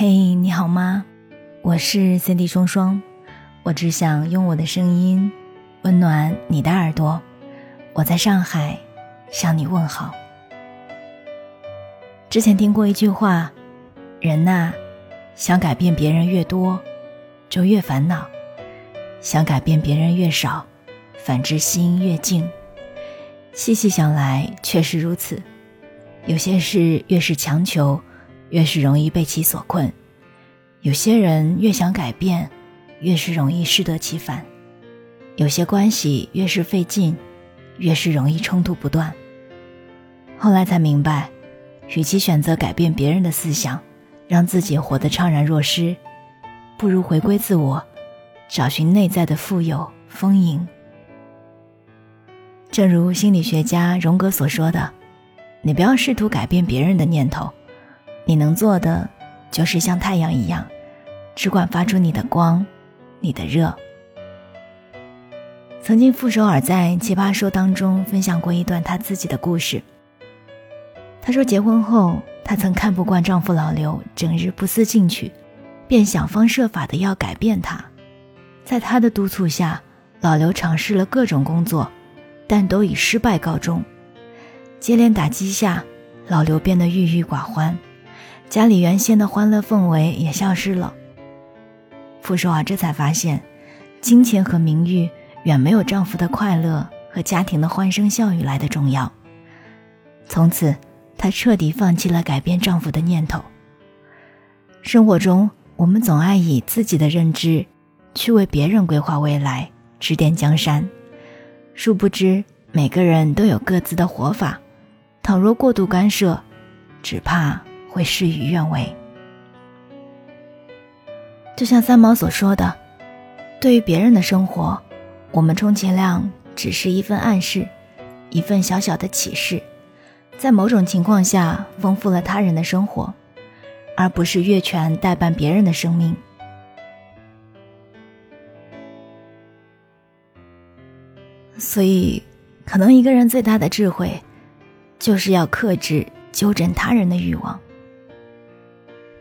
嘿，你好吗？我是 Cindy 双双，我只想用我的声音温暖你的耳朵。我在上海向你问好。之前听过一句话：人呐，想改变别人越多，就越烦恼；想改变别人越少，反之心越静。细细想来，确实如此。有些事越是强求。越是容易被其所困，有些人越想改变，越是容易适得其反；有些关系越是费劲，越是容易冲突不断。后来才明白，与其选择改变别人的思想，让自己活得怅然若失，不如回归自我，找寻内在的富有丰盈。正如心理学家荣格所说的：“你不要试图改变别人的念头。”你能做的，就是像太阳一样，只管发出你的光，你的热。曾经，傅首尔在《奇葩说》当中分享过一段他自己的故事。他说，结婚后，他曾看不惯丈夫老刘整日不思进取，便想方设法的要改变他。在他的督促下，老刘尝试了各种工作，但都以失败告终。接连打击下，老刘变得郁郁寡欢。家里原先的欢乐氛围也消失了。傅首尔这才发现，金钱和名誉远没有丈夫的快乐和家庭的欢声笑语来的重要。从此，她彻底放弃了改变丈夫的念头。生活中，我们总爱以自己的认知去为别人规划未来、指点江山，殊不知每个人都有各自的活法。倘若过度干涉，只怕……会事与愿违。就像三毛所说的：“对于别人的生活，我们充其量只是一份暗示，一份小小的启示，在某种情况下丰富了他人的生活，而不是越权代办别人的生命。”所以，可能一个人最大的智慧，就是要克制纠正他人的欲望。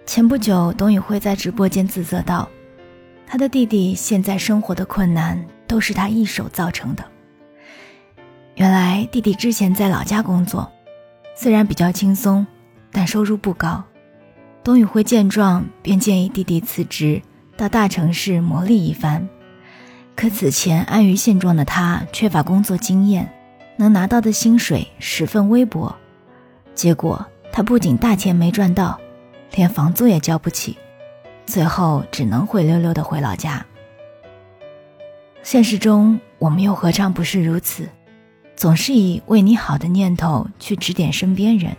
前不久，董宇辉在直播间自责道：“他的弟弟现在生活的困难都是他一手造成的。”原来弟弟之前在老家工作，虽然比较轻松，但收入不高。董宇辉见状，便建议弟弟辞职到大城市磨砺一番。可此前安于现状的他，缺乏工作经验，能拿到的薪水十分微薄。结果他不仅大钱没赚到。连房租也交不起，最后只能灰溜溜的回老家。现实中，我们又何尝不是如此？总是以为你好的念头去指点身边人，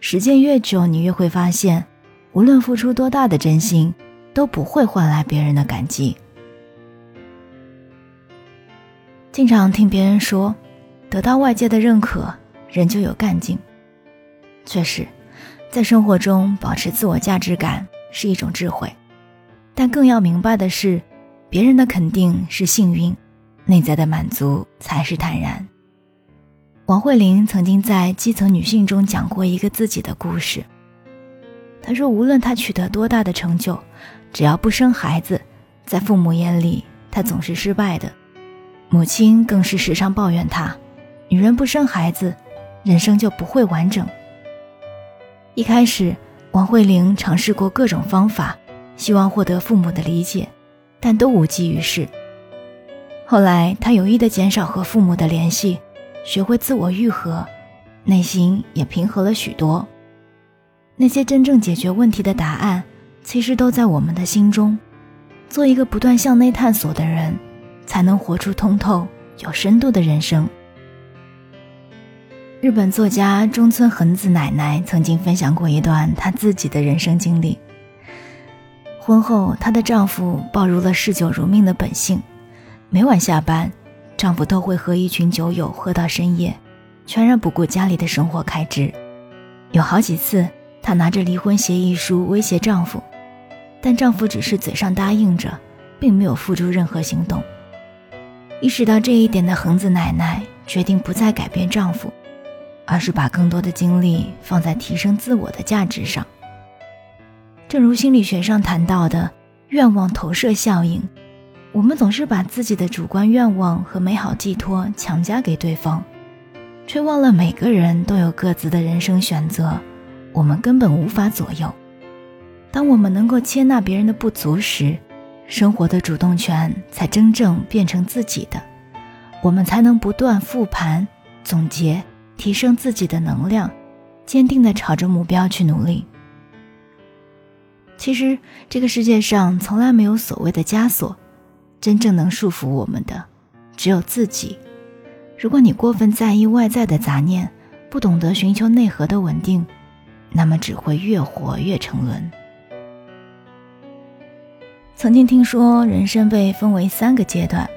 时间越久，你越会发现，无论付出多大的真心，都不会换来别人的感激。经常听别人说，得到外界的认可，人就有干劲。确实。在生活中保持自我价值感是一种智慧，但更要明白的是，别人的肯定是幸运，内在的满足才是坦然。王慧玲曾经在《基层女性》中讲过一个自己的故事。她说，无论她取得多大的成就，只要不生孩子，在父母眼里，她总是失败的。母亲更是时常抱怨她：“女人不生孩子，人生就不会完整。”一开始，王慧玲尝试过各种方法，希望获得父母的理解，但都无济于事。后来，她有意的减少和父母的联系，学会自我愈合，内心也平和了许多。那些真正解决问题的答案，其实都在我们的心中。做一个不断向内探索的人，才能活出通透、有深度的人生。日本作家中村恒子奶奶曾经分享过一段她自己的人生经历。婚后，她的丈夫暴露了嗜酒如命的本性，每晚下班，丈夫都会和一群酒友喝到深夜，全然不顾家里的生活开支。有好几次，她拿着离婚协议书威胁丈夫，但丈夫只是嘴上答应着，并没有付诸任何行动。意识到这一点的恒子奶奶决定不再改变丈夫。而是把更多的精力放在提升自我的价值上。正如心理学上谈到的愿望投射效应，我们总是把自己的主观愿望和美好寄托强加给对方，却忘了每个人都有各自的人生选择，我们根本无法左右。当我们能够接纳别人的不足时，生活的主动权才真正变成自己的，我们才能不断复盘、总结、提升自己的能量，坚定的朝着目标去努力。其实，这个世界上从来没有所谓的枷锁，真正能束缚我们的，只有自己。如果你过分在意外在的杂念，不懂得寻求内核的稳定，那么只会越活越沉沦。曾经听说，人生被分为三个阶段：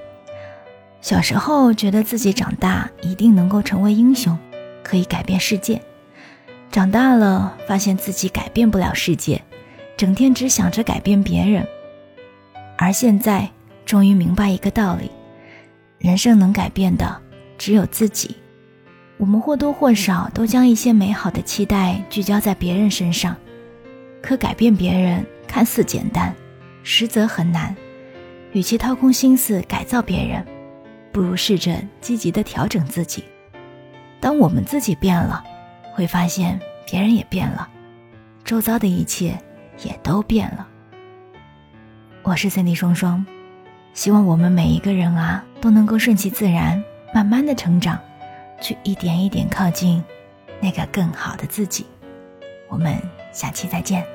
小时候觉得自己长大一定能够成为英雄，可以改变世界；长大了，发现自己改变不了世界。整天只想着改变别人，而现在终于明白一个道理：人生能改变的只有自己。我们或多或少都将一些美好的期待聚焦在别人身上，可改变别人看似简单，实则很难。与其掏空心思改造别人，不如试着积极的调整自己。当我们自己变了，会发现别人也变了，周遭的一切。也都变了。我是森蒂双双，希望我们每一个人啊都能够顺其自然，慢慢的成长，去一点一点靠近那个更好的自己。我们下期再见。